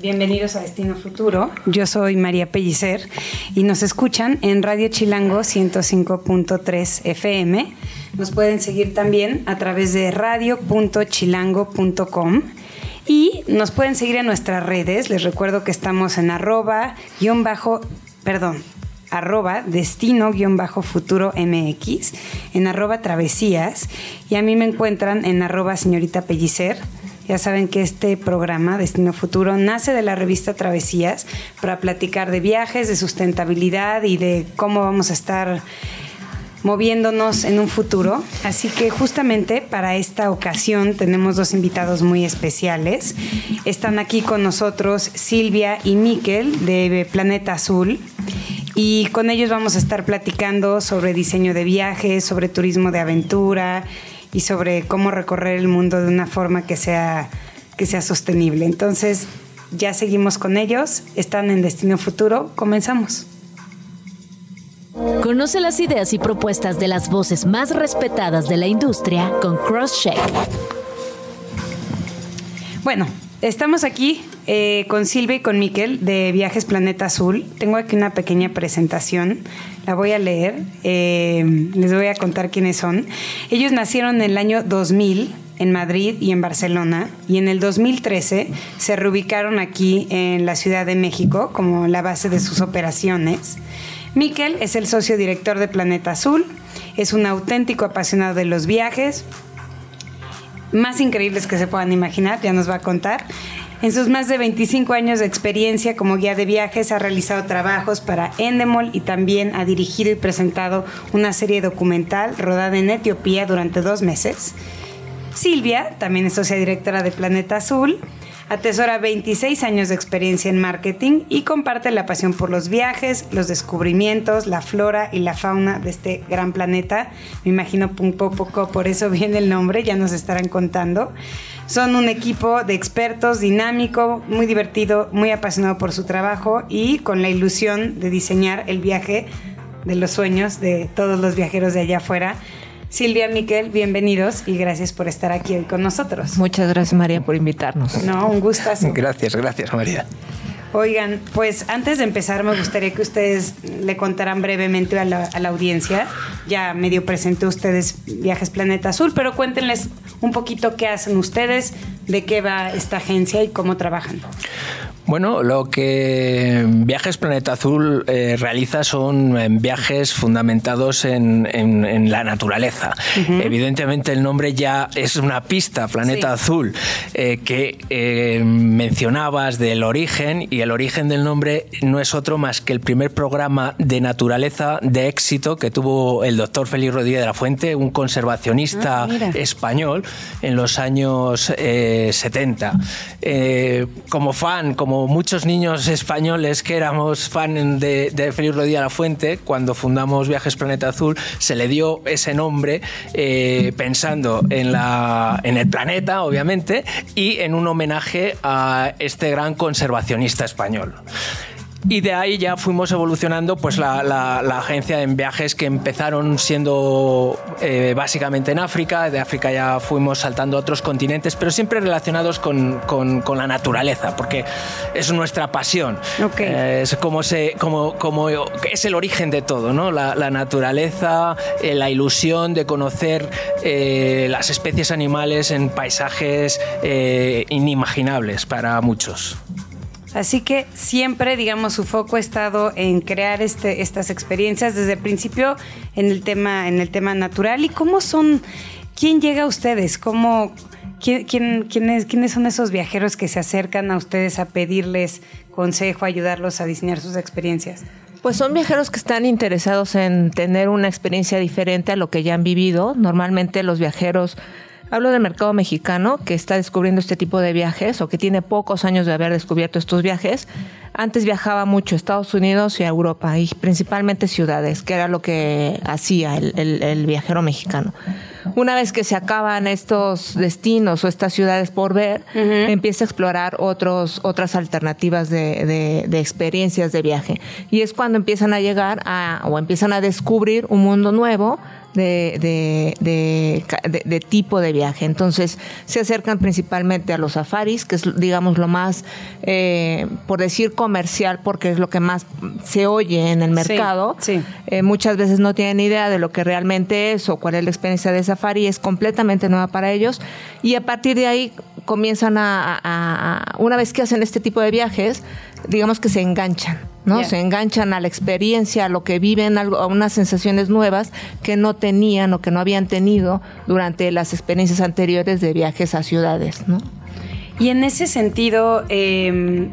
Bienvenidos a Destino Futuro. Yo soy María Pellicer y nos escuchan en Radio Chilango 105.3 FM. Nos pueden seguir también a través de radio.chilango.com y nos pueden seguir en nuestras redes. Les recuerdo que estamos en arroba guion bajo, perdón, arroba destino guion bajo futuro MX, en arroba travesías y a mí me encuentran en arroba señorita Pellicer ya saben que este programa, Destino Futuro, nace de la revista Travesías para platicar de viajes, de sustentabilidad y de cómo vamos a estar moviéndonos en un futuro. Así que justamente para esta ocasión tenemos dos invitados muy especiales. Están aquí con nosotros Silvia y Miquel de Planeta Azul. Y con ellos vamos a estar platicando sobre diseño de viajes, sobre turismo de aventura y sobre cómo recorrer el mundo de una forma que sea, que sea sostenible. Entonces, ya seguimos con ellos, están en Destino Futuro, comenzamos. Conoce las ideas y propuestas de las voces más respetadas de la industria con CrossCheck. Bueno, estamos aquí eh, con Silvia y con Miquel de Viajes Planeta Azul. Tengo aquí una pequeña presentación, la voy a leer, eh, les voy a contar quiénes son. Ellos nacieron en el año 2000 en Madrid y en Barcelona y en el 2013 se reubicaron aquí en la Ciudad de México como la base de sus operaciones. Miquel es el socio director de Planeta Azul, es un auténtico apasionado de los viajes, más increíbles que se puedan imaginar, ya nos va a contar. En sus más de 25 años de experiencia como guía de viajes ha realizado trabajos para Endemol y también ha dirigido y presentado una serie documental rodada en Etiopía durante dos meses. Silvia, también es socia directora de Planeta Azul, Atesora 26 años de experiencia en marketing y comparte la pasión por los viajes, los descubrimientos, la flora y la fauna de este gran planeta. Me imagino un poco por eso viene el nombre, ya nos estarán contando. Son un equipo de expertos dinámico, muy divertido, muy apasionado por su trabajo y con la ilusión de diseñar el viaje de los sueños de todos los viajeros de allá afuera Silvia, Miquel, bienvenidos y gracias por estar aquí hoy con nosotros. Muchas gracias María por invitarnos. No, un gustazo. Gracias, gracias María. Oigan, pues antes de empezar me gustaría que ustedes le contaran brevemente a la, audiencia. Ya medio presenté ustedes Viajes Planeta Azul, pero cuéntenles un poquito qué hacen ustedes, de qué va esta agencia y cómo trabajan. Bueno, lo que Viajes Planeta Azul eh, realiza son eh, viajes fundamentados en, la naturaleza. Evidentemente el nombre ya es una pista, Planeta Azul, eh, que mencionabas del origen y el origen del nombre no es otro más que el primer programa de naturaleza de éxito que tuvo el doctor Félix Rodríguez de la Fuente, un conservacionista ah, español en los años 70. como fan, como muchos niños españoles que éramos fan de, de Félix Rodríguez La Fuente, cuando fundamos Viajes Planeta Azul, se le dio ese nombre eh, pensando en, la, en el planeta, obviamente, y en un homenaje a este gran conservacionista español. Y de ahí ya fuimos evolucionando pues la, la, agencia en viajes que empezaron siendo eh, básicamente en África, de África ya fuimos saltando a otros continentes, pero siempre relacionados con, con, con la naturaleza, porque es nuestra pasión. Eh, es como, se, como, como es el origen de todo, ¿no? la, la naturaleza, eh, la ilusión de conocer las especies animales en paisajes inimaginables para muchos. Así que siempre, digamos, su foco ha estado en crear este, estas experiencias desde el principio en el tema, en el tema natural. ¿Y cómo son? ¿Quién llega a ustedes? ¿Cómo, quién, quiénes, ¿Quiénes son esos viajeros que se acercan a ustedes a pedirles consejo, ayudarlos a diseñar sus experiencias? Pues son viajeros que están interesados en tener una experiencia diferente a lo que ya han vivido. Normalmente los viajeros Hablo del mercado mexicano que está descubriendo este tipo de viajes o que tiene pocos años de haber descubierto estos viajes. Antes viajaba mucho a Estados Unidos y a Europa y principalmente ciudades, que era lo que hacía el, viajero mexicano. Una vez que se acaban estos destinos o estas ciudades por ver, empieza a explorar otros, otras alternativas de, de, experiencias de viaje. Y es cuando empiezan a llegar a, o empiezan a descubrir un mundo nuevo de, de, tipo de viaje. Entonces se acercan principalmente a los safaris, que es, digamos, lo más, eh, por decir, comercial, porque es lo que más se oye en el mercado. Eh, muchas veces no tienen idea de lo que realmente es o cuál es la experiencia de safari, es completamente nueva para ellos. Y a partir de ahí comienzan a una vez que hacen este tipo de viajes, digamos que se enganchan, ¿no? Se enganchan a la experiencia, a lo que viven, a unas sensaciones nuevas que no tenían o que no habían tenido durante las experiencias anteriores de viajes a ciudades, ¿no? Y en ese sentido, em,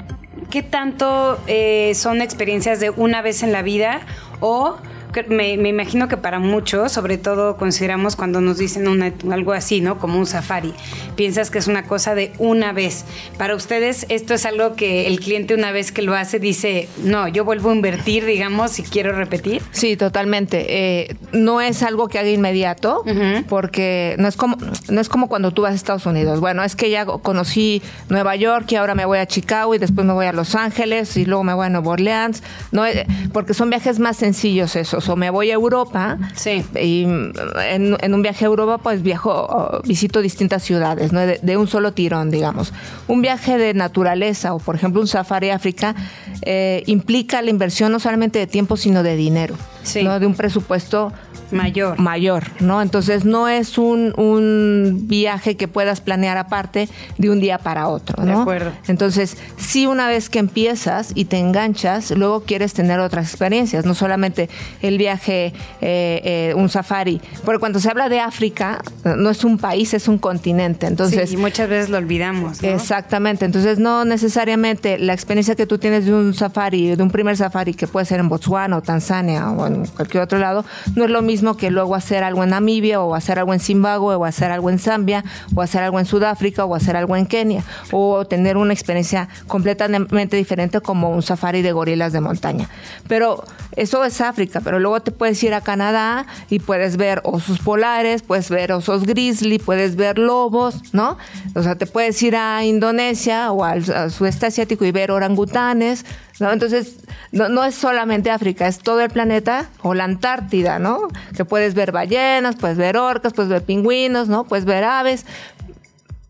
¿qué tanto eh, son experiencias de una vez en la vida o me, imagino que para muchos, sobre todo consideramos cuando nos dicen algo así, ¿no? Como un safari, piensas que es una cosa de una vez. Para ustedes, esto es algo que el cliente una vez que lo hace dice, no, yo vuelvo a invertir, digamos, si quiero repetir. Sí, totalmente. Eh, no es algo que haga inmediato, porque no es, como, no es como cuando tú vas a Estados Unidos. Bueno, es que ya conocí Nueva York y ahora me voy a Chicago y después me voy a Los Ángeles y luego me voy a Nueva Orleans. No, eh, porque son viajes más sencillos esos o me voy a Europa sí. y en, un viaje a Europa pues viajo, visito distintas ciudades, ¿no? de, un solo tirón, digamos. Un viaje de naturaleza o por ejemplo un safari África eh, implica la inversión no solamente de tiempo sino de dinero, ¿no? de un presupuesto mayor. Mayor, ¿no? Entonces no es un, un, viaje que puedas planear aparte de un día para otro, ¿no? De acuerdo. Entonces, si una vez que empiezas y te enganchas, luego quieres tener otras experiencias, no solamente el viaje, eh, eh, un safari. Porque cuando se habla de África, no es un país, es un continente. Entonces, sí, y muchas veces lo olvidamos. ¿no? Exactamente. Entonces, no necesariamente la experiencia que tú tienes de un safari, de un primer safari que puede ser en Botswana o Tanzania o en cualquier otro lado, no es lo mismo que luego hacer algo en Namibia o hacer algo en Zimbabue o hacer algo en Zambia o hacer algo en Sudáfrica o hacer algo en Kenia o tener una experiencia completamente diferente como un safari de gorilas de montaña. Pero eso es África, pero luego te puedes ir a Canadá y puedes ver osos polares, puedes ver osos grizzly, puedes ver lobos, ¿no? O sea, te puedes ir a Indonesia o al, al sudeste asiático y ver orangutanes, ¿no? Entonces, no, es solamente África, es todo el planeta o la Antártida, ¿no? Que puedes ver ballenas, puedes ver orcas, puedes ver pingüinos, ¿no? Puedes ver aves.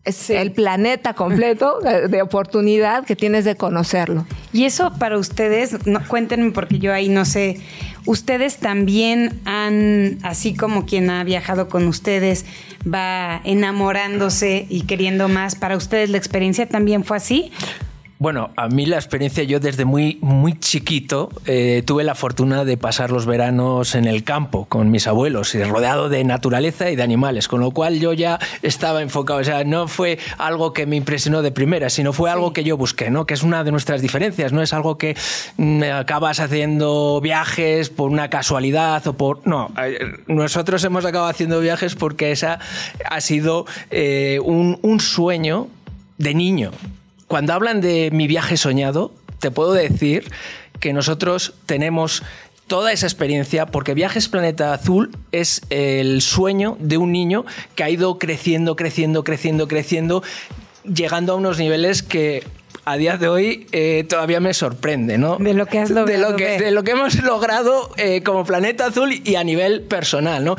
Es el planeta completo de oportunidad que tienes de conocerlo. Y eso para ustedes, cuéntenme porque yo ahí no sé, ustedes también han, así como quien ha viajado con ustedes, va enamorándose y queriendo más, para ustedes la experiencia también fue así. Bueno, a mí la experiencia, yo desde muy, muy chiquito eh, tuve la fortuna de pasar los veranos en el campo con mis abuelos, y rodeado de naturaleza y de animales, con lo cual yo ya estaba enfocado, o sea, no fue algo que me impresionó de primera, sino fue algo que yo busqué, ¿no? Que es una de nuestras diferencias, no es algo que mm, acabas haciendo viajes por una casualidad o por... No, eh, nosotros hemos acabado haciendo viajes porque esa ha sido eh, un, un sueño de niño cuando hablan de mi viaje soñado, te puedo decir que nosotros tenemos toda esa experiencia, porque Viajes Planeta Azul es el sueño de un niño que ha ido creciendo, creciendo, creciendo, creciendo, llegando a unos niveles que a día de hoy eh, todavía me sorprende, ¿no? De lo que has logrado. De lo que, de lo que hemos logrado eh, como Planeta Azul y a nivel personal, ¿no?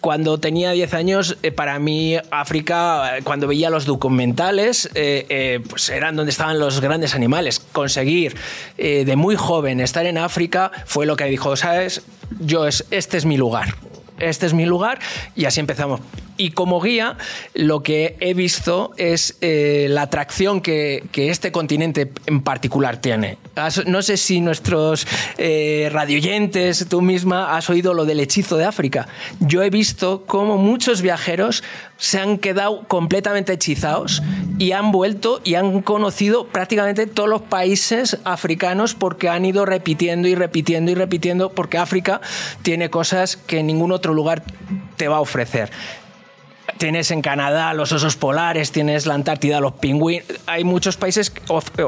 Cuando tenía 10 años, eh, para mí África, eh, cuando veía los documentales, eh, pues eran donde estaban los grandes animales. Conseguir de muy joven estar en África fue lo que dijo, ¿sabes? Yo es, este es mi lugar. Este es mi lugar y así empezamos. Y como guía, lo que he visto es la atracción que, este continente en particular tiene. No sé si nuestros eh, radioyentes, tú misma, has oído lo del hechizo de África. Yo he visto cómo muchos viajeros se han quedado completamente hechizados y han vuelto y han conocido prácticamente todos los países africanos porque han ido repitiendo y repitiendo y repitiendo porque África tiene cosas que ningún otro lugar te va a ofrecer tienes en Canadá los osos polares, tienes la Antártida, los pingüinos. Hay muchos países,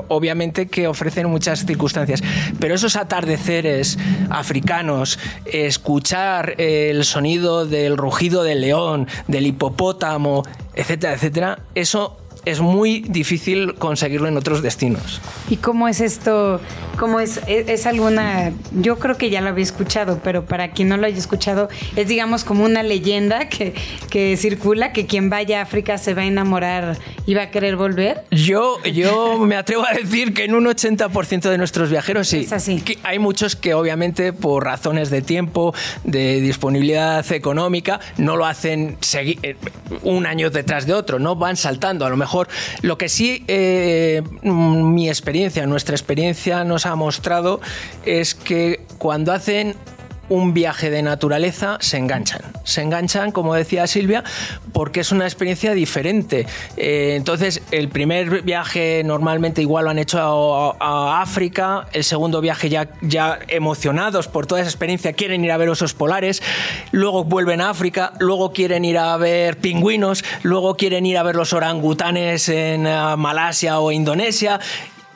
obviamente, que ofrecen muchas circunstancias. Pero esos atardeceres africanos, escuchar el sonido del rugido del león, del hipopótamo, etcétera, etcétera, eso es muy difícil conseguirlo en otros destinos. ¿Y cómo es esto? ¿Cómo es, es, alguna, yo creo que ya lo había escuchado, pero para quien no lo haya escuchado, es digamos como una leyenda que, que circula, que quien vaya a África se va a enamorar y va a querer volver? Yo, yo me atrevo a decir que en un 80% de nuestros viajeros sí. Es así. hay muchos que obviamente por razones de tiempo, de disponibilidad económica, no lo hacen eh, un año detrás de otro, no van saltando. A lo mejor lo que sí eh, mi experiencia, nuestra experiencia nos ha mostrado es que cuando hacen un viaje de naturaleza, se enganchan. Se enganchan, como decía Silvia, porque es una experiencia diferente. Eh, entonces, el primer viaje normalmente igual lo han hecho a, África, el segundo viaje ya, ya emocionados por toda esa experiencia quieren ir a ver osos polares, luego vuelven a África, luego quieren ir a ver pingüinos, luego quieren ir a ver los orangutanes en eh, Malasia o Indonesia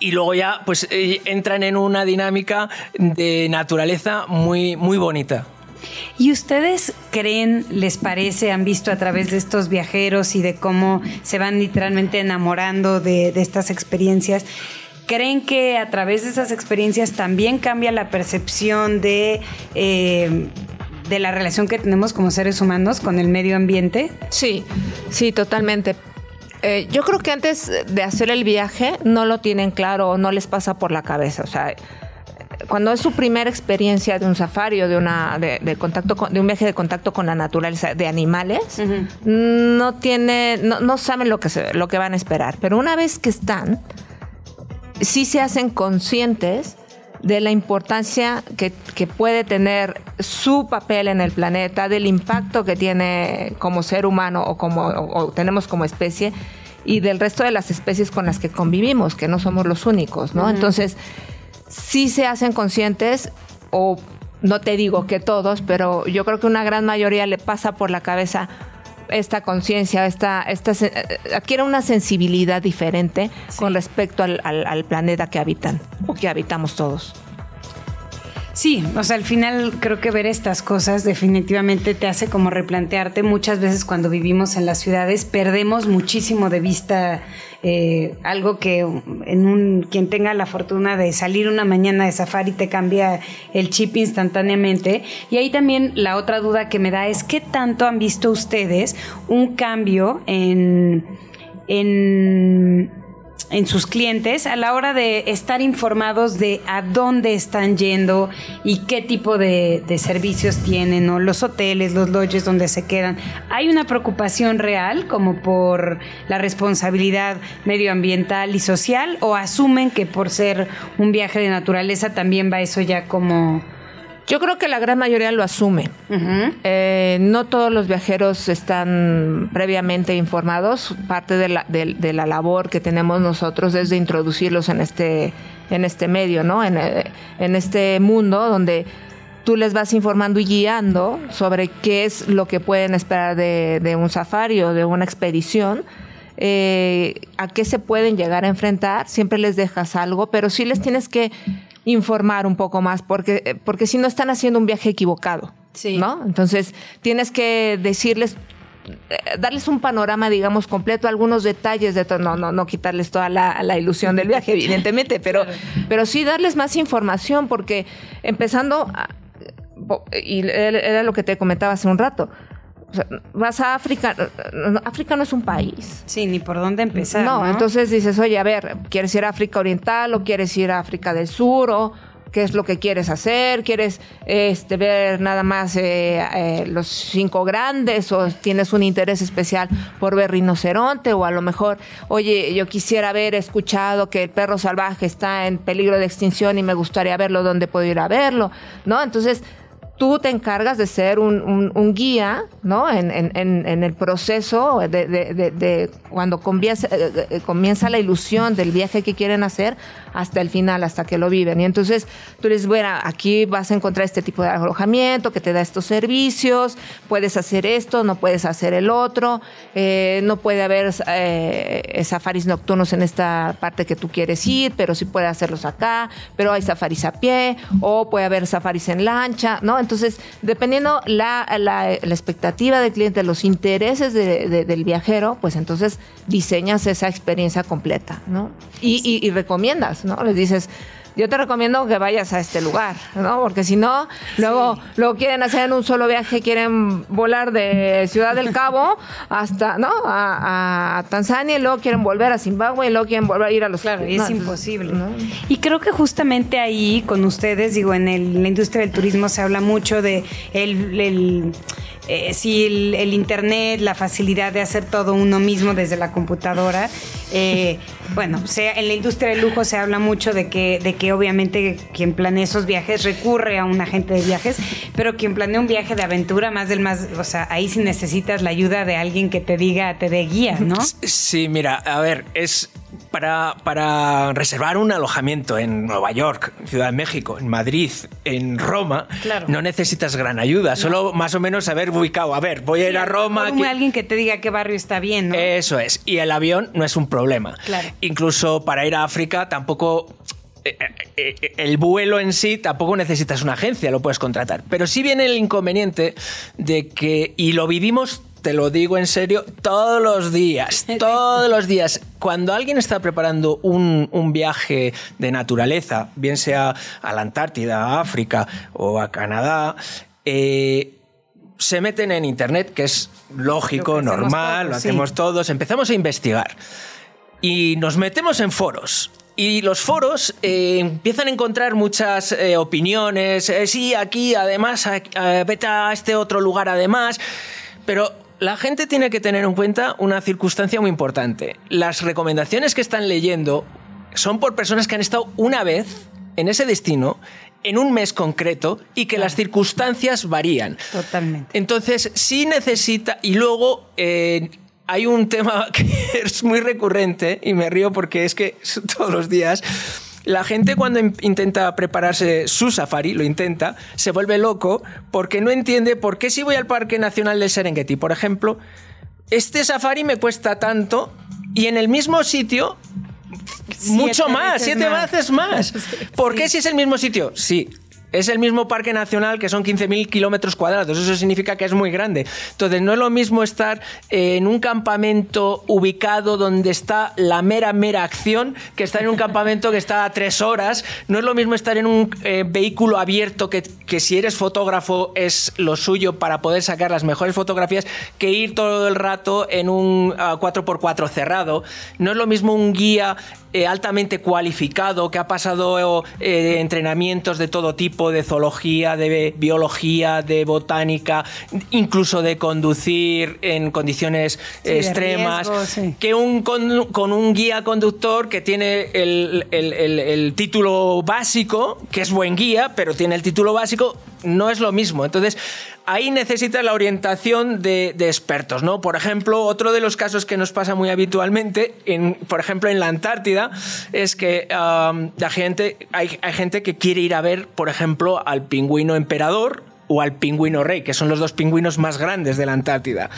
y luego ya pues eh, entran en una dinámica de naturaleza muy, muy bonita. ¿Y ustedes creen, les parece, han visto a través de estos viajeros y de cómo se van literalmente enamorando de, estas experiencias? ¿Creen que a través de esas experiencias también cambia la percepción de, eh, de la relación que tenemos como seres humanos con el medio ambiente? Sí, sí, totalmente. Eh, yo creo que antes de hacer el viaje no lo tienen claro o no les pasa por la cabeza. O sea, cuando es su primera experiencia de un safari o de una de, contacto de un viaje de contacto con la naturaleza de animales, no tiene, no, saben lo que lo que van a esperar. Pero una vez que están, sí se hacen conscientes de la importancia que, puede tener su papel en el planeta, del impacto que tiene como ser humano o como tenemos como especie y del resto de las especies con las que convivimos, que no somos los únicos, ¿no? Entonces, sí se hacen conscientes o no te digo que todos, pero yo creo que una gran mayoría le pasa por la cabeza esta conciencia, esta, esta, adquiere una sensibilidad diferente con respecto al, al, planeta que habitan o que habitamos todos. Sí, o sea, al final creo que ver estas cosas definitivamente te hace como replantearte. Muchas veces cuando vivimos en las ciudades perdemos muchísimo de vista eh, algo que en un quien tenga la fortuna de salir una mañana de safari te cambia el chip instantáneamente. Y ahí también la otra duda que me da es qué tanto han visto ustedes un cambio en, en en sus clientes a la hora de estar informados de a dónde están yendo y qué tipo de, servicios tienen, o los hoteles, los lodges donde se quedan. ¿Hay una preocupación real como por la responsabilidad medioambiental y social o asumen que por ser un viaje de naturaleza también va eso ya como yo creo que la gran mayoría lo asume. Eh, no todos los viajeros están previamente informados. Parte de la, de, la, labor que tenemos nosotros es de introducirlos en este, en este medio, ¿no? En, eh, en este mundo donde tú les vas informando y guiando sobre qué es lo que pueden esperar de, de un safari o de una expedición. Eh, a qué se pueden llegar a enfrentar, siempre les dejas algo, pero sí les tienes que informar un poco más, porque, eh, porque si no están haciendo un viaje equivocado. ¿no? Entonces, tienes que decirles eh, darles un panorama, digamos, completo, algunos detalles de todo, no, no, no quitarles toda la, la ilusión del viaje, evidentemente, pero, pero sí darles más información, porque empezando, y era lo que te comentaba hace un rato, vas a África, África no es un país. Sí, ni por dónde empezar. No, entonces dices, oye, a ver, ¿quieres ir a África Oriental o quieres ir a África del Sur o qué es lo que quieres hacer? ¿Quieres este, ver nada más eh, eh, los cinco grandes o tienes un interés especial por ver rinoceronte o a lo mejor, oye, yo quisiera haber escuchado que el perro salvaje está en peligro de extinción y me gustaría verlo, ¿dónde puedo ir a verlo? ¿No? Entonces tú te encargas de ser un, guía, ¿no? En, el proceso de, cuando comienza, eh, eh, comienza, la ilusión del viaje que quieren hacer hasta el final, hasta que lo viven. Y entonces tú dices, bueno, aquí vas a encontrar este tipo de alojamiento que te da estos servicios, puedes hacer esto, no puedes hacer el otro, eh, no puede haber safaris nocturnos en esta parte que tú quieres ir, pero sí puede hacerlos acá, pero hay safaris a pie, o puede haber safaris en lancha, ¿no? Entonces, dependiendo la, la, expectativa del cliente, los intereses del viajero, pues entonces diseñas esa experiencia completa, ¿no? Y, y recomiendas, ¿no? Les dices, yo te recomiendo que vayas a este lugar, ¿no? Porque si no, luego, luego quieren hacer en un solo viaje, quieren volar de Ciudad del Cabo hasta, ¿no? A, Tanzania y luego quieren volver a Zimbabue y luego quieren volver a ir a los... Claro, y es imposible. Y creo que justamente ahí con ustedes, digo, en, el, la industria del turismo se habla mucho de el eh, si el, internet, la facilidad de hacer todo uno mismo desde la computadora. Eh, bueno, sea, en la industria del lujo se habla mucho de que, de que obviamente quien planea esos viajes recurre a un agente de viajes, pero quien planea un viaje de aventura, más del más, o sea, ahí sí necesitas la ayuda de alguien que te diga, te dé guía, ¿no? Sí, mira, a ver, es para, para, reservar un alojamiento en Nueva York, Ciudad de México, en Madrid, en Roma, no necesitas gran ayuda, solo más o menos saber ubicado. A ver, voy a ir a Roma. Alguien que te diga qué barrio está bien, ¿no? Eso es. Y el avión no es un problema. Incluso para ir a África tampoco el vuelo en sí tampoco necesitas una agencia, lo puedes contratar. Pero sí viene el inconveniente de que, y lo vivimos te lo digo en serio, todos los días, todos los días. Cuando alguien está preparando un, viaje de naturaleza, bien sea a la Antártida, a África o a Canadá, eh, se meten en Internet, que es lógico, normal, lo hacemos todos, empezamos a investigar y nos metemos en foros. Y los foros eh, empiezan a encontrar muchas eh, opiniones, sí, aquí, además, vete a este otro lugar, además, pero la gente tiene que tener en cuenta una circunstancia muy importante. Las recomendaciones que están leyendo son por personas que han estado una vez en ese destino en un mes concreto y que las circunstancias varían. Totalmente. Entonces, sí necesita, y luego eh, hay un tema que es muy recurrente, y me río porque es que todos los días, la gente cuando intenta prepararse su safari, lo intenta, se vuelve loco porque no entiende por qué si voy al Parque Nacional del Serengeti, por ejemplo, este safari me cuesta tanto y en el mismo sitio mucho más, siete veces más. ¿Por qué si es el mismo sitio? Sí, es el mismo parque nacional que son 15.000 kilómetros cuadrados. Eso significa que es muy grande. Entonces, no es lo mismo estar en un campamento ubicado donde está la mera, mera acción que estar en un campamento que está a tres horas. No es lo mismo estar en un eh, vehículo abierto que, que si eres fotógrafo es lo suyo para poder sacar las mejores fotografías que ir todo el rato en un 4x4 ah, cerrado. No es lo mismo un guía eh, altamente cualificado, que ha pasado eh, entrenamientos de todo tipo, de zoología, de biología, de botánica, incluso de conducir en condiciones extremas, que un, con, un guía conductor que tiene el título básico, que es buen guía, pero tiene el título básico, no es lo mismo. Entonces, ahí necesita la orientación de, expertos, ¿no? Por ejemplo, otro de los casos que nos pasa muy habitualmente, en, por ejemplo, en la Antártida, es que la gente, hay gente que quiere ir a ver, por ejemplo, al pingüino emperador o al pingüino rey, que son los dos pingüinos más grandes de la Antártida.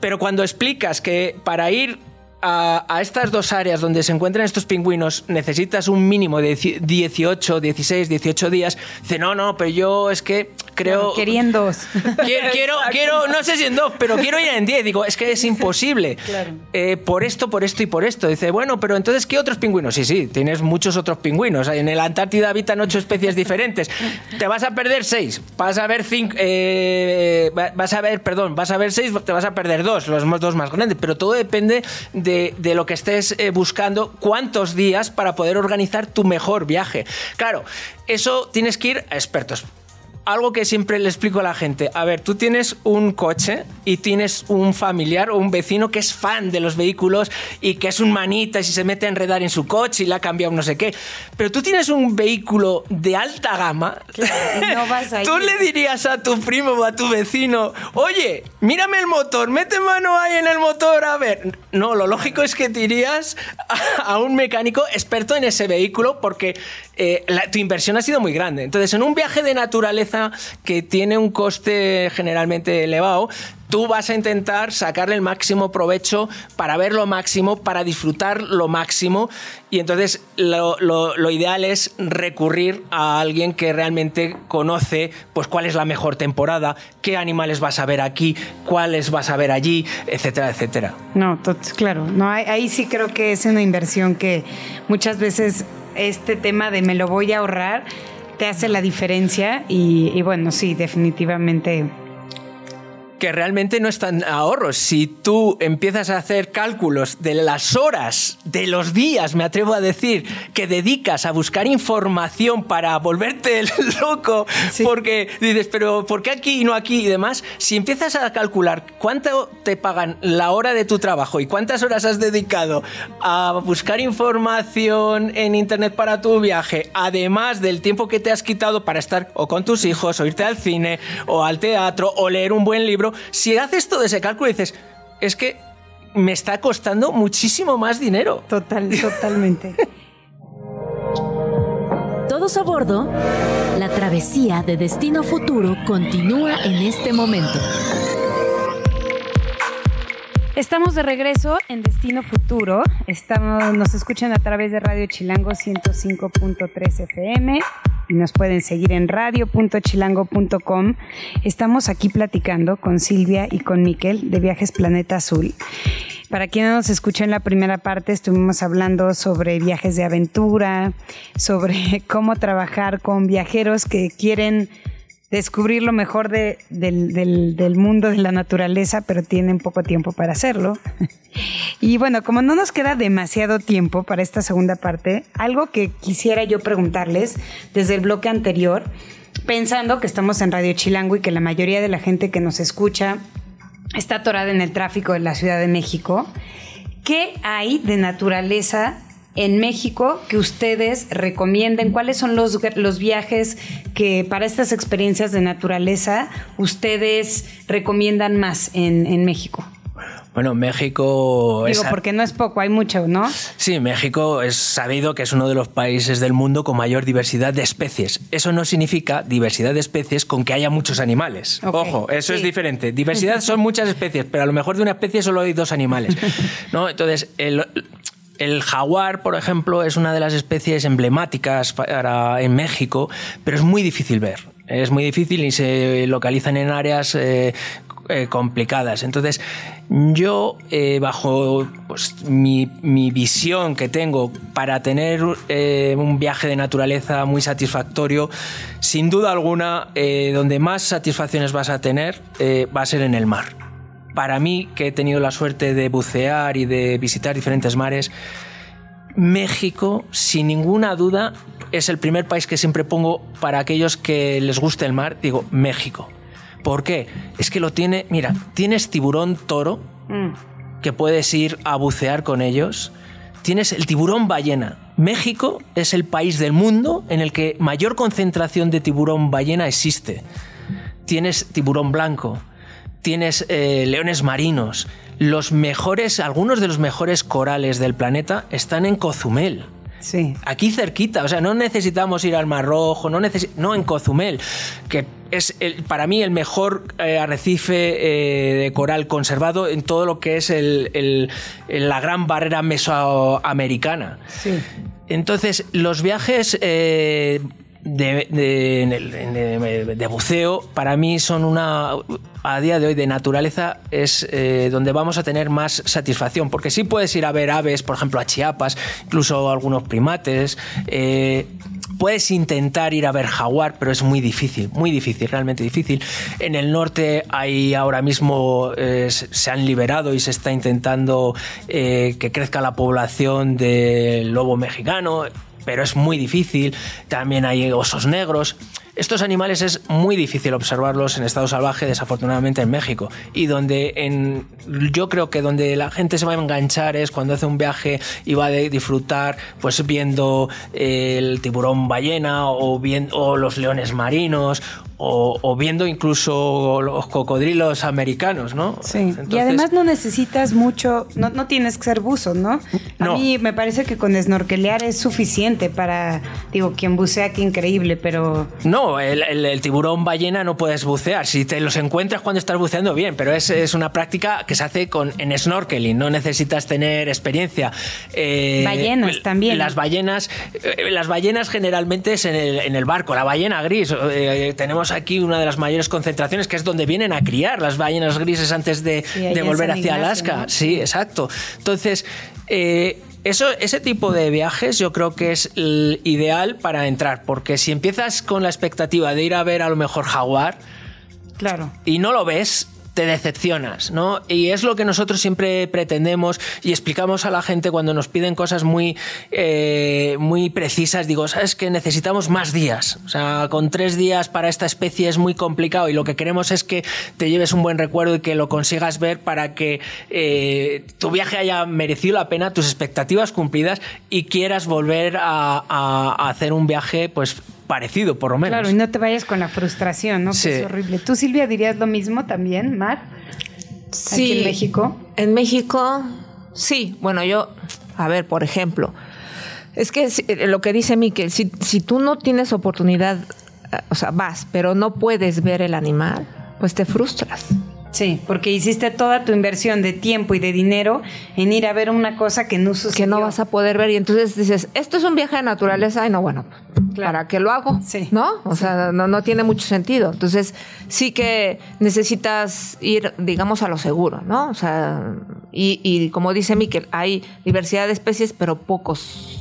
Pero cuando explicas que para ir a, estas dos áreas donde se encuentran estos pingüinos necesitas un mínimo de 18, 16, 18 días, dice, no, no, pero yo es que creo... querían dos. Quiero, quiero, no sé si en dos, pero quiero ir en 10. Digo, es que es imposible. Eh, por esto, por esto y por esto. Dice, bueno, pero entonces, ¿qué otros pingüinos? Sí, sí, tienes muchos otros pingüinos. En el Antártida habitan ocho especies diferentes. Te vas a perder seis. Vas a ver cinco... Eh, vas a ver, perdón, vas a ver seis, te vas a perder dos, los dos más grandes. Pero todo depende de lo que estés eh, buscando, cuántos días para poder organizar tu mejor viaje. Claro, eso tienes que ir a expertos. Algo que siempre le explico a la gente. A ver, tú tienes un coche y tienes un familiar o un vecino que es fan de los vehículos y que es un manita y se mete a enredar en su coche y le ha cambiado no sé qué. Pero tú tienes un vehículo de alta gama. no vas a Tú le dirías a tu primo o a tu vecino, oye, mírame el motor, mete mano ahí en el motor, a ver. No, lo lógico es que te irías a, un mecánico experto en ese vehículo porque eh, tu inversión ha sido muy grande. Entonces, en un viaje de naturaleza que tiene un coste generalmente elevado, tú vas a intentar sacarle el máximo provecho para ver lo máximo, para disfrutar lo máximo. Y entonces lo, ideal es recurrir a alguien que realmente conoce pues, cuál es la mejor temporada, qué animales vas a ver aquí, cuáles vas a ver allí, etcétera, etcétera. No, claro. No, ahí sí creo que es una inversión que muchas veces este tema de me lo voy a ahorrar te hace la diferencia y bueno, sí, definitivamente que realmente no están ahorros. Si tú empiezas a hacer cálculos de las horas, de los días, me atrevo a decir, que dedicas a buscar información para volverte loco, porque dices, pero ¿por qué aquí y no aquí y demás? Si empiezas a calcular cuánto te pagan la hora de tu trabajo y cuántas horas has dedicado a buscar información en internet para tu viaje, además del tiempo que te has quitado para estar o con tus hijos, o irte al cine, o al teatro, o leer un buen libro, si haces todo ese cálculo y dices, es que me está costando muchísimo más dinero. Total, totalmente. Todos a bordo, la travesía de Destino Futuro continúa en este momento. Estamos de regreso en Destino Futuro. Estamos, nos escuchan a través de Radio Chilango 105.3 FM nos pueden seguir en radio.chilango.com. Estamos aquí platicando con Silvia y con Miquel de Viajes Planeta Azul. Para quienes nos escuchó en la primera parte, estuvimos hablando sobre viajes de aventura, sobre cómo trabajar con viajeros que quieren descubrir lo mejor del, del, mundo de la naturaleza, pero tienen poco tiempo para hacerlo. Y bueno, como no nos queda demasiado tiempo para esta segunda parte, algo que quisiera yo preguntarles desde el bloque anterior, pensando que estamos en Radio Chilango y que la mayoría de la gente que nos escucha está atorada en el tráfico de la Ciudad de México, ¿qué hay de naturaleza en México que ustedes recomienden? ¿Cuáles son los, los viajes que para estas experiencias de naturaleza ustedes recomiendan más en, en México? Bueno, México... Digo, porque no es poco, hay mucho, ¿no? Sí, México es sabido que es uno de los países del mundo con mayor diversidad de especies. Eso no significa diversidad de especies con que haya muchos animales. Ojo, eso es diferente. Diversidad son muchas especies, pero a lo mejor de una especie solo hay dos animales. ¿no? Entonces, el, el jaguar, por ejemplo, es una de las especies emblemáticas para, en México, pero es muy difícil ver. Es muy difícil y se localizan en áreas eh, eh, complicadas. Entonces, yo, eh, bajo pues, mi, visión que tengo para tener un viaje de naturaleza muy satisfactorio, sin duda alguna, donde más satisfacciones vas a tener va a ser en el mar para mí, que he tenido la suerte de bucear y de visitar diferentes mares, México, sin ninguna duda, es el primer país que siempre pongo para aquellos que les guste el mar. Digo, México. ¿Por qué? Es que lo tiene, mira, tienes tiburón toro, mm. que puedes ir a bucear con ellos. Tienes el tiburón ballena. México es el país del mundo en el que mayor concentración de tiburón ballena existe. Tienes tiburón blanco, tienes eh, leones marinos. Los mejores, algunos de los mejores corales del planeta están en Cozumel. Sí. Aquí cerquita, o sea, no necesitamos ir al Mar Rojo, no, no en Cozumel, que es el, para mí el mejor eh, arrecife eh, de coral conservado en todo lo que es el, la gran barrera mesoamericana. Sí. Entonces, los viajes de, buceo para mí son una a día de hoy de naturaleza es eh, donde vamos a tener más satisfacción porque sí puedes ir a ver aves por ejemplo a Chiapas incluso algunos primates eh, puedes intentar ir a ver jaguar, pero es muy difícil, muy difícil, realmente difícil. En el norte hay ahora mismo eh, se han liberado y se está intentando que crezca la población del lobo mexicano pero es muy difícil. También hay osos negros. Estos animales es muy difícil observarlos en estado salvaje, desafortunadamente en México. Y donde en, yo creo que donde la gente se va a enganchar es cuando hace un viaje y va a disfrutar pues viendo el tiburón ballena o, viendo, o los leones marinos o, viendo incluso los cocodrilos americanos, ¿no? Sí. y además no necesitas mucho, no, no, tienes que ser buzo, ¿no? A mí me parece que con snorkelear es suficiente para, digo, quien bucea, qué increíble, pero... No, el, tiburón ballena no puedes bucear. Si te los encuentras cuando estás buceando, bien, pero es, es una práctica que se hace con, en snorkeling, no necesitas tener experiencia. Eh, ballenas también. Las ballenas, eh, las ballenas generalmente es en el, en el barco, la ballena gris. Eh, tenemos aquí una de las mayores concentraciones, que es donde vienen a criar las ballenas grises antes de, volver hacia Alaska. Sí, exacto. Entonces, eh, eso, ese tipo de viajes yo creo que es ideal para entrar, porque si empiezas con la expectativa de ir a ver a lo mejor jaguar, claro. y no lo ves, te decepcionas, ¿no? Y es lo que nosotros siempre pretendemos y explicamos a la gente cuando nos piden cosas muy, eh, muy precisas. Digo, ¿sabes que Necesitamos más días. O sea, con tres días para esta especie es muy complicado y lo que queremos es que te lleves un buen recuerdo y que lo consigas ver para que eh, tu viaje haya merecido la pena, tus expectativas cumplidas y quieras volver a, a hacer un viaje, pues parecido, por lo menos. Claro, y no te vayas con la frustración, ¿no? Sí. Que es horrible. ¿Tú, Silvia, dirías lo mismo también, Mar? Sí. Aquí en México. En México, sí. Bueno, yo, a ver, por ejemplo, es que eh, lo que dice Miquel, si, si tú no tienes oportunidad, eh, o sea, vas, pero no puedes ver el animal, pues te frustras. Sí, porque hiciste toda tu inversión de tiempo y de dinero en ir a ver una cosa que no sucedió. Que no vas a poder ver y entonces dices, esto es un viaje de naturaleza y no, bueno, ¿para qué lo hago? Sí. ¿No? O sea, no, no tiene mucho sentido. Entonces, sí que necesitas ir, digamos, a lo seguro, ¿no? O sea, y, y como dice Miquel, hay diversidad de especies, pero pocos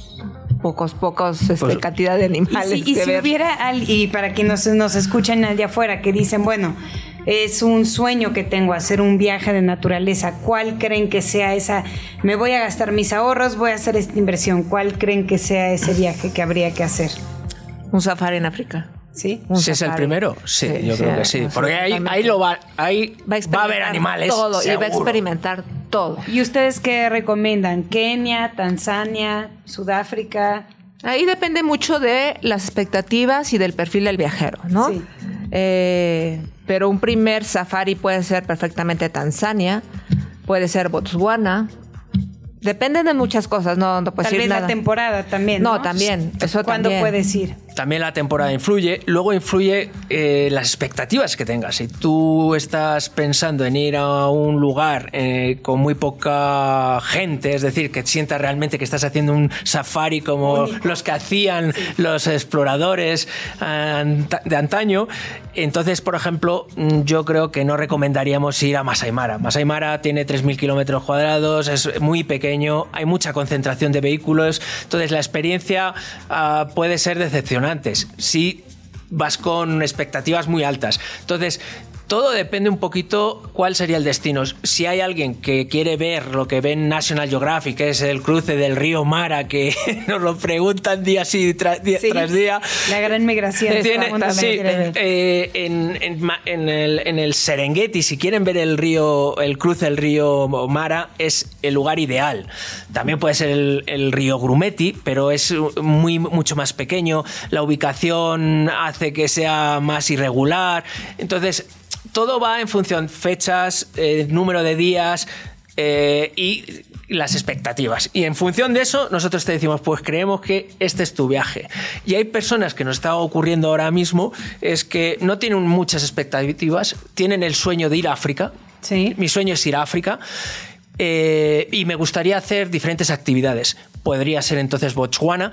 pocos, pocos este, pues, cantidad de animales. Y, si, hubiera, y para quienes nos, nos escuchan allá afuera, que dicen, bueno, es un sueño que tengo hacer un viaje de naturaleza. ¿Cuál creen que sea esa? Me voy a gastar mis ahorros, voy a hacer esta inversión. ¿Cuál creen que sea ese viaje que habría que hacer? Un safari en África. ¿Sí? ¿Sí es el primero? Sí, yo creo que sí. Porque ahí, lo va, ahí va, a haber animales. Todo, y va a experimentar todo. ¿Y ustedes qué recomiendan? ¿Kenia, Tanzania, Sudáfrica? Ahí depende mucho de las expectativas y del perfil del viajero, ¿no? Sí. Eh, pero un primer safari puede ser perfectamente Tanzania, puede ser Botswana, Depende de muchas cosas, no, no puedes Tal vez la temporada también. No, también. Eso ¿Cuándo puedes ir? También la temporada influye. Luego influye eh, las expectativas que tengas. Si tú estás pensando en ir a un lugar eh, con muy poca gente, es decir, que sientas realmente que estás haciendo un safari como los que hacían los exploradores de antaño, entonces, por ejemplo, yo creo que no recomendaríamos ir a Masai Mara. Masai Mara tiene 3.000 kilómetros cuadrados, es muy pequeño hay mucha concentración de vehículos, entonces la experiencia ah, puede ser decepcionante si vas con expectativas muy altas. Entonces, todo depende un poquito cuál sería el destino. Si hay alguien que quiere ver lo que ve en National Geographic, que es el cruce del río Mara, que nos lo preguntan día, sí, tras día, La gran migración. Tiene, sí, eh, en, en, el, en, el, Serengeti, si quieren ver el río, el cruce del río Mara, es el lugar ideal. También puede ser el, el río Grumeti, pero es muy, mucho más pequeño. La ubicación hace que sea más irregular. Entonces, todo va en función fechas, eh, número de días eh, y las expectativas. Y en función de eso, nosotros te decimos, pues creemos que este es tu viaje. Y hay personas que nos está ocurriendo ahora mismo, es que no tienen muchas expectativas, tienen el sueño de ir a África. Sí. Mi sueño es ir a África. Eh, y me gustaría hacer diferentes actividades. Podría ser entonces Botswana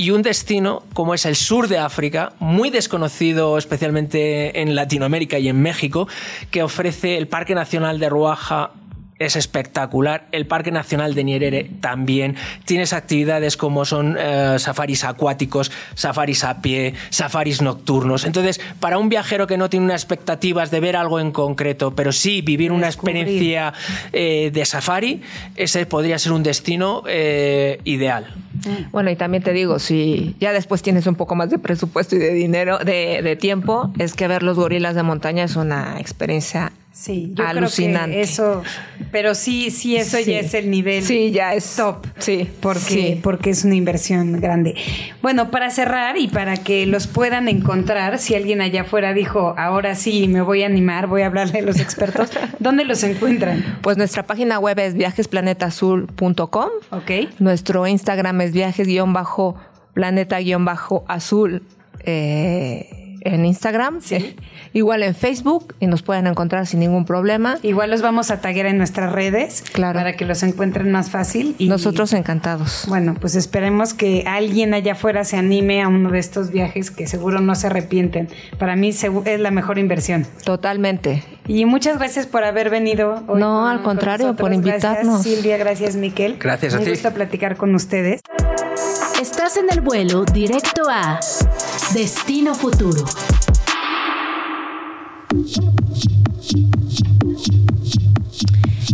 y un destino como es el sur de África, muy desconocido especialmente en Latinoamérica y en México, que ofrece el Parque Nacional de Ruaja es espectacular. El Parque Nacional de Nyerere también. Tienes actividades como son eh, safaris acuáticos, safaris a pie, safaris nocturnos. Entonces, para un viajero que no tiene unas expectativas de ver algo en concreto, pero sí vivir una experiencia eh, de safari, ese podría ser un destino eh, ideal. Bueno, y también te digo, si ya después tienes un poco más de presupuesto y de dinero, de, de tiempo, es que ver los gorilas de montaña es una experiencia Sí, yo alucinante. Creo que eso, pero sí, sí, eso ya es el nivel. Sí, ya es top. Sí, porque, porque es una inversión grande. Bueno, para cerrar y para que los puedan encontrar, si alguien allá afuera dijo, ahora sí, me voy a animar, voy a hablarle a los expertos, ¿dónde los encuentran? Pues nuestra página web es viajesplanetazul.com. Ok. Nuestro Instagram es viajes-planeta-azul. Eh, en Instagram, sí. igual en Facebook y nos pueden encontrar sin ningún problema. Igual los vamos a taguear en nuestras redes claro. para que los encuentren más fácil. Y, Nosotros encantados. Bueno, pues esperemos que alguien allá afuera se anime a uno de estos viajes que seguro no se arrepienten. Para mí es la mejor inversión. Totalmente. Y muchas gracias por haber venido. Hoy no, al contrario, por invitarnos. Gracias Silvia, gracias Miquel. Gracias a ti. Un gusto platicar con ustedes. Estás en el vuelo directo a Destino Futuro.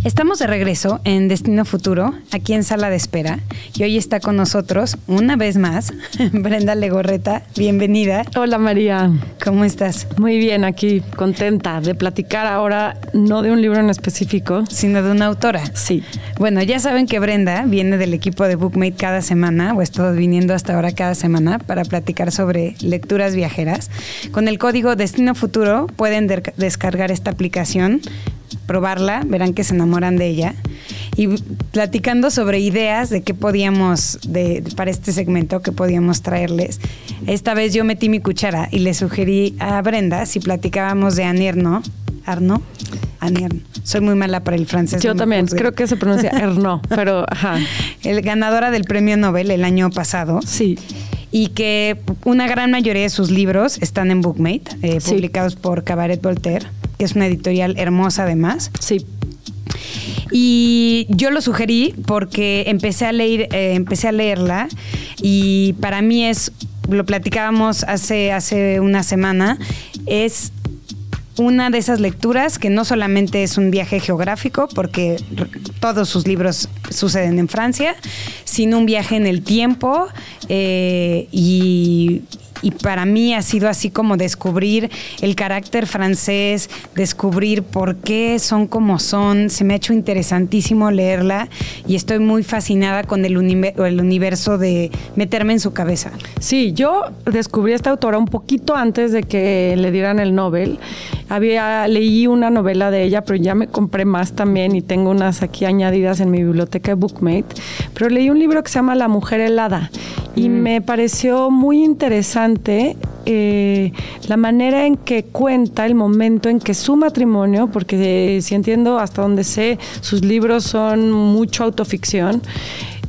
Estamos de regreso en Destino Futuro, aquí en Sala de Espera, y hoy está con nosotros, una vez más, Brenda Legorreta. Bienvenida. Hola María. ¿Cómo estás? Muy bien, aquí contenta de platicar ahora, no de un libro en específico, sino de una autora. Sí. Bueno, ya saben que Brenda viene del equipo de Bookmate cada semana, o ha estado viniendo hasta ahora cada semana, para platicar sobre lecturas viajeras. Con el código Destino Futuro pueden descargar esta aplicación probarla, verán que se enamoran de ella. Y platicando sobre ideas de qué podíamos, de, para este segmento, qué podíamos traerles. Esta vez yo metí mi cuchara y le sugerí a Brenda si platicábamos de Anierno. Arno. Anierno. Soy muy mala para el francés. Yo también, creo que se pronuncia Erno, pero ajá. El ganadora del premio Nobel el año pasado. Sí y que una gran mayoría de sus libros están en Bookmate, eh, publicados por Cabaret Voltaire, que es una editorial hermosa además. Sí. Y yo lo sugerí porque empecé a leer, eh, empecé a leerla y para mí es, lo platicábamos hace, hace una semana, es una de esas lecturas que no solamente es un viaje geográfico, porque todos sus libros suceden en Francia, sino un viaje en el tiempo eh, y, y para mí ha sido así como descubrir el carácter francés, descubrir por qué son como son. Se me ha hecho interesantísimo leerla y estoy muy fascinada con el, el universo de meterme en su cabeza. Sí, yo descubrí a esta autora un poquito antes de que le dieran el Nobel. Había leí una novela de ella, pero ya me compré más también y tengo unas aquí añadidas en mi biblioteca de Bookmate. Pero leí un libro que se llama La mujer helada y mm. me pareció muy interesante eh, la manera en que cuenta el momento en que su matrimonio, porque eh, si entiendo hasta donde sé, sus libros son mucho autoficción,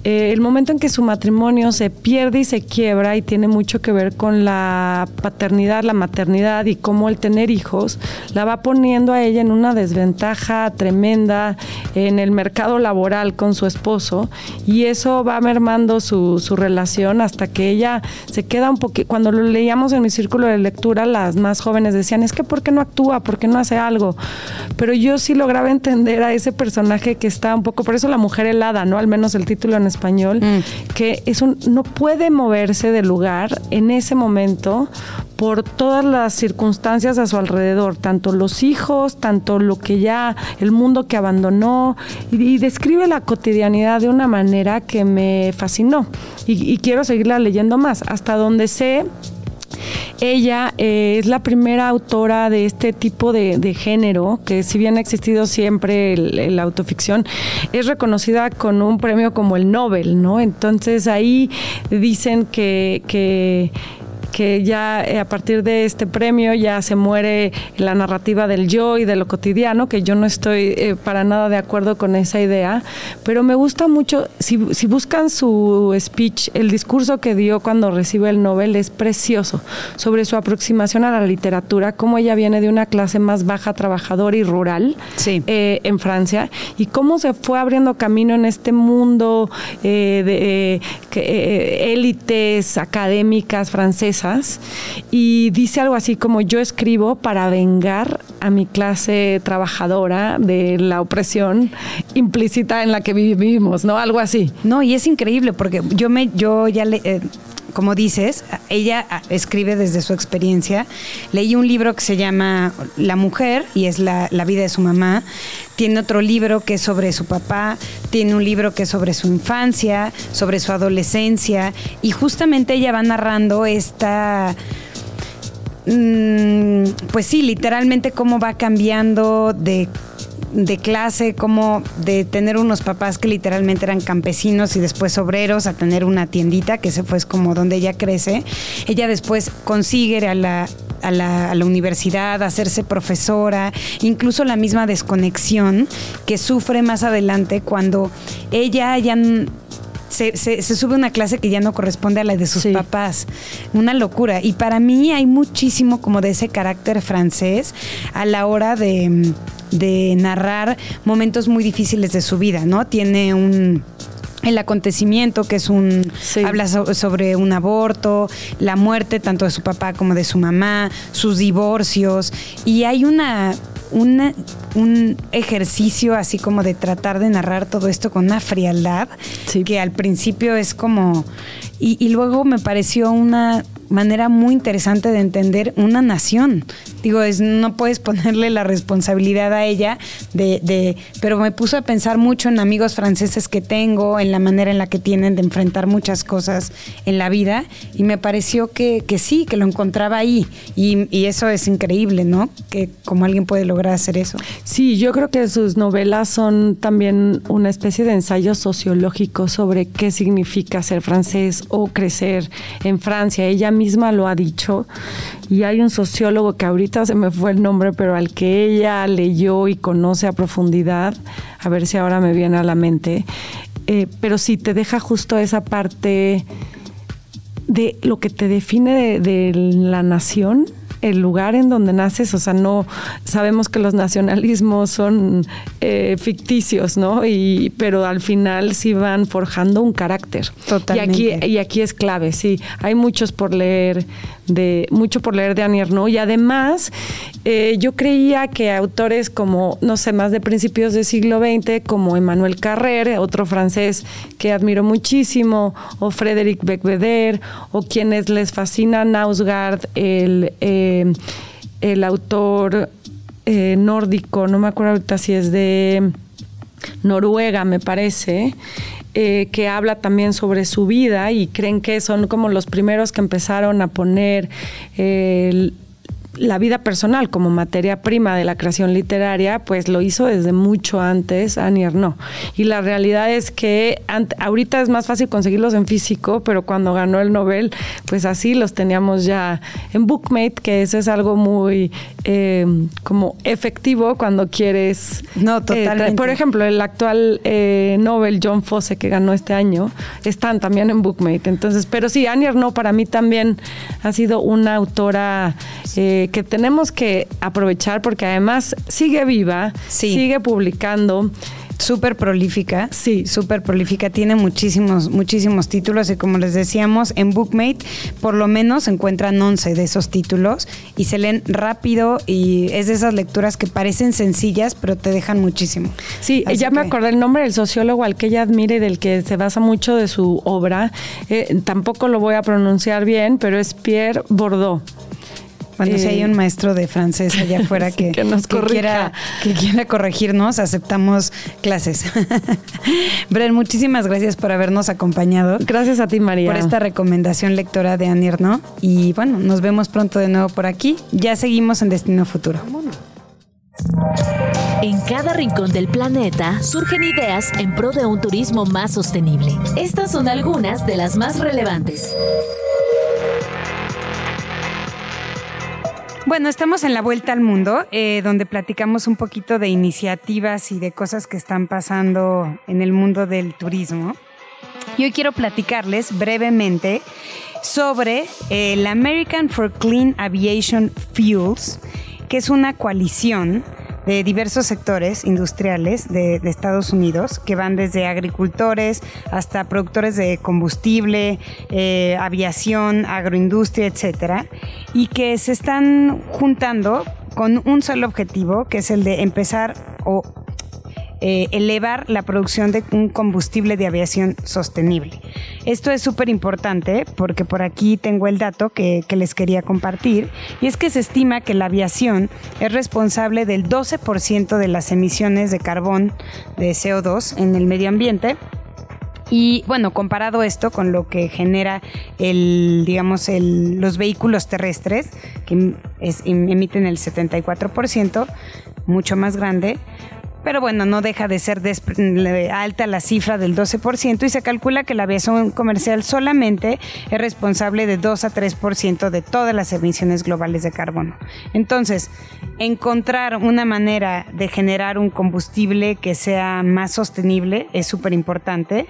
eh, el momento en que su matrimonio se pierde y se quiebra y tiene mucho que ver con la paternidad, la maternidad y cómo el tener hijos la va poniendo a ella en una desventaja tremenda en el mercado laboral con su esposo y eso va mermando su, su relación hasta que ella se queda un poquito, cuando lo leíamos en mi círculo de lectura, las más jóvenes decían, es que ¿por qué no actúa? ¿Por qué no hace algo? Pero yo sí lograba entender a ese personaje que está un poco, por eso la mujer helada, ¿no? Al menos el título en español, mm. que es un, no puede moverse del lugar en ese momento por todas las circunstancias a su alrededor, tanto los hijos, tanto lo que ya, el mundo que abandonó, y, describe la cotidianidad de una manera que me fascinó y, y quiero seguirla leyendo más, hasta donde sé ella eh, es la primera autora de este tipo de, género, que si bien ha existido siempre la autoficción, es reconocida con un premio como el Nobel, ¿no? Entonces ahí dicen que, que que ya eh, a partir de este premio ya se muere la narrativa del yo y de lo cotidiano, que yo no estoy eh, para nada de acuerdo con esa idea, pero me gusta mucho, si, si buscan su speech, el discurso que dio cuando recibe el Nobel es precioso, sobre su aproximación a la literatura, cómo ella viene de una clase más baja, trabajadora y rural eh, en Francia, y cómo se fue abriendo camino en este mundo de élites académicas francesas, y dice algo así como yo escribo para vengar a mi clase trabajadora de la opresión implícita en la que vivimos, ¿no? Algo así. No, y es increíble porque yo me, yo ya le, eh, como dices, ella escribe desde su experiencia. Leí un libro que se llama La mujer y es la, la, vida de su mamá. Tiene otro libro que es sobre su papá. Tiene un libro que es sobre su infancia, sobre su adolescencia. Y justamente ella va narrando esta mm, pues sí, literalmente cómo va cambiando de de clase, como de tener unos papás que literalmente eran campesinos y después obreros, a tener una tiendita, que se fue como donde ella crece. Ella después consigue a la, a la, a la universidad, hacerse profesora, incluso la misma desconexión que sufre más adelante cuando ella ya se, se, sube una clase que ya no corresponde a la de sus papás. Una locura. Y para mí hay muchísimo como de ese carácter francés a la hora de de narrar momentos muy difíciles de su vida, ¿no? Tiene un el acontecimiento que es un habla sobre un aborto, la muerte tanto de su papá como de su mamá, sus divorcios y hay una un ejercicio así como de tratar de narrar todo esto con una frialdad que al principio es como y, luego me pareció una manera muy interesante de entender una nación. Digo, es, no puedes ponerle la responsabilidad a ella de, de, pero me puso a pensar mucho en amigos franceses que tengo, en la manera en la que tienen de enfrentar muchas cosas en la vida, y me pareció que, que sí, que lo encontraba ahí, y, y, eso es increíble, ¿no? Que como alguien puede lograr hacer eso. Sí, yo creo que sus novelas son también una especie de ensayo sociológico sobre qué significa ser francés o crecer en Francia. Ella misma lo ha dicho y hay un sociólogo que ahorita se me fue el nombre, pero al que ella leyó y conoce a profundidad, a ver si ahora me viene a la mente, eh, pero sí te deja justo esa parte de lo que te define de la nación el lugar en donde naces, o sea, no sabemos que los nacionalismos son eh, ficticios, ¿no? Y, pero al final sí van forjando un carácter. Totalmente. Y aquí, y aquí es clave, sí. Hay muchos por leer de mucho por leer de Annie Ernaux y además eh, yo creía que autores como no sé más de principios del siglo XX como Emmanuel Carrère otro francés que admiro muchísimo o Frédéric Becbeder o quienes les fascina Nausgard el eh, el autor eh, nórdico no me acuerdo ahorita si es de Noruega me parece eh, que habla también sobre su vida y creen que son como los primeros que empezaron a poner el la vida personal como materia prima de la creación literaria, pues lo hizo desde mucho antes Annie Ernaux. Y la realidad es que ahorita es más fácil conseguirlos en físico, pero cuando ganó el Nobel, pues así los teníamos ya en Bookmate, que eso es algo muy eh, como efectivo cuando quieres... No, eh, totalmente. por ejemplo, el actual eh, Nobel John Fosse que ganó este año, están también en Bookmate. Entonces, pero sí, Annie Ernaux para mí también ha sido una autora que tenemos que aprovechar porque además sigue viva, sigue publicando. Súper prolífica. Sí. Súper prolífica. Tiene muchísimos, muchísimos títulos y como les decíamos, en Bookmate por lo menos se encuentran 11 de esos títulos y se leen rápido y es de esas lecturas que parecen sencillas pero te dejan muchísimo. Sí, ya me acordé el nombre del sociólogo al que ella admire y del que se basa mucho de su obra. Eh, tampoco lo voy a pronunciar bien, pero es Pierre Bordeaux. Cuando si hay un maestro de francés allá afuera que, nos quiera, que quiera corregirnos, aceptamos clases. Bren, muchísimas gracias por habernos acompañado. Gracias a ti, María. Por esta recomendación lectora de Anir, ¿no? Y bueno, nos vemos pronto de nuevo por aquí. Ya seguimos en Destino Futuro. En cada rincón del planeta surgen ideas en pro de un turismo más sostenible. Estas son algunas de las más relevantes. Bueno, estamos en la vuelta al mundo, eh, donde platicamos un poquito de iniciativas y de cosas que están pasando en el mundo del turismo. Y hoy quiero platicarles brevemente sobre el American for Clean Aviation Fuels, que es una coalición de diversos sectores industriales de, Estados Unidos, que van desde agricultores hasta productores de combustible, eh, aviación, agroindustria, etcétera, y que se están juntando con un solo objetivo, que es el de empezar o eh, elevar la producción de un combustible de aviación sostenible. Esto es súper importante porque por aquí tengo el dato que, que, les quería compartir y es que se estima que la aviación es responsable del 12% de las emisiones de carbón de CO2 en el medio ambiente y bueno, comparado esto con lo que genera el, digamos, el, los vehículos terrestres, que emiten el 74%, mucho más grande, pero bueno, no deja de ser alta la cifra del 12% y se calcula que la aviación comercial solamente es responsable de 2 a 3% de todas las emisiones globales de carbono. Entonces, encontrar una manera de generar un combustible que sea más sostenible es súper importante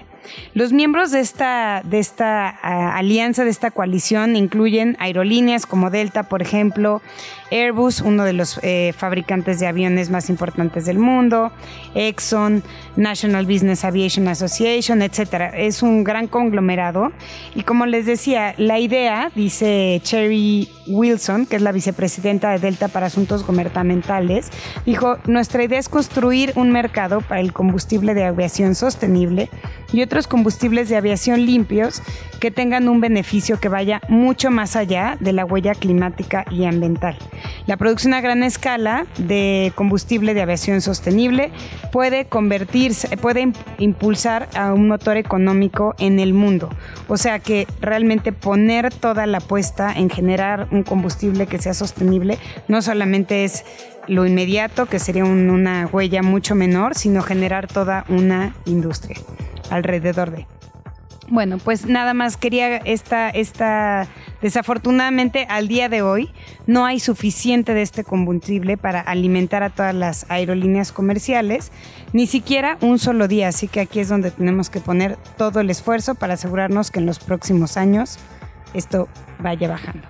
los miembros de esta, de esta ah, alianza, de esta coalición, incluyen aerolíneas como Delta, por ejemplo, Airbus, uno de los eh, fabricantes de aviones más importantes del mundo, Exxon, National Business Aviation Association, etcétera. Es un gran conglomerado. Y como les decía, la idea, dice Cherry Wilson, que es la vicepresidenta de Delta para Asuntos Gubernamentales, dijo, nuestra idea es construir un mercado para el combustible de aviación sostenible y otros combustibles de aviación limpios que tengan un beneficio que vaya mucho más allá de la huella climática y ambiental. La producción a gran escala de combustible de aviación sostenible puede convertirse, puede impulsar a un motor económico en el mundo. O sea que realmente poner toda la apuesta en generar un combustible que sea sostenible no solamente es lo inmediato, que sería una huella mucho menor, sino generar toda una industria alrededor de. Bueno, pues nada más quería esta, esta, desafortunadamente al día de hoy no hay suficiente de este combustible para alimentar a todas las aerolíneas comerciales, ni siquiera un solo día, así que aquí es donde tenemos que poner todo el esfuerzo para asegurarnos que en los próximos años esto vaya bajando.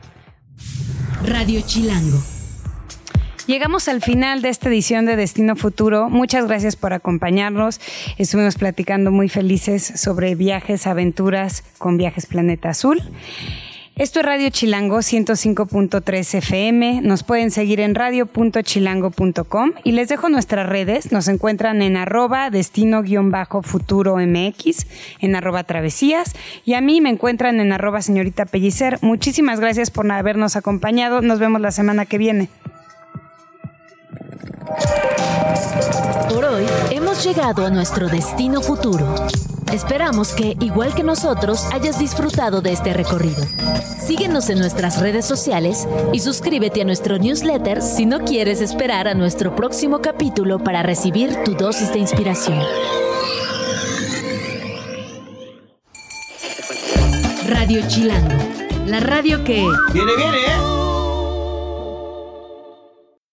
Radio Chilango Llegamos al final de esta edición de Destino Futuro. Muchas gracias por acompañarnos. Estuvimos platicando muy felices sobre viajes, aventuras con Viajes Planeta Azul. Esto es Radio Chilango 105.3 FM. Nos pueden seguir en radio.chilango.com y les dejo nuestras redes. Nos encuentran en arroba destino-futuro MX, en arroba travesías y a mí me encuentran en arroba señorita Pellicer. Muchísimas gracias por habernos acompañado. Nos vemos la semana que viene. Por hoy hemos llegado a nuestro destino futuro. Esperamos que, igual que nosotros, hayas disfrutado de este recorrido. Síguenos en nuestras redes sociales y suscríbete a nuestro newsletter si no quieres esperar a nuestro próximo capítulo para recibir tu dosis de inspiración. Radio Chilango, la radio que... ¡Viene, viene!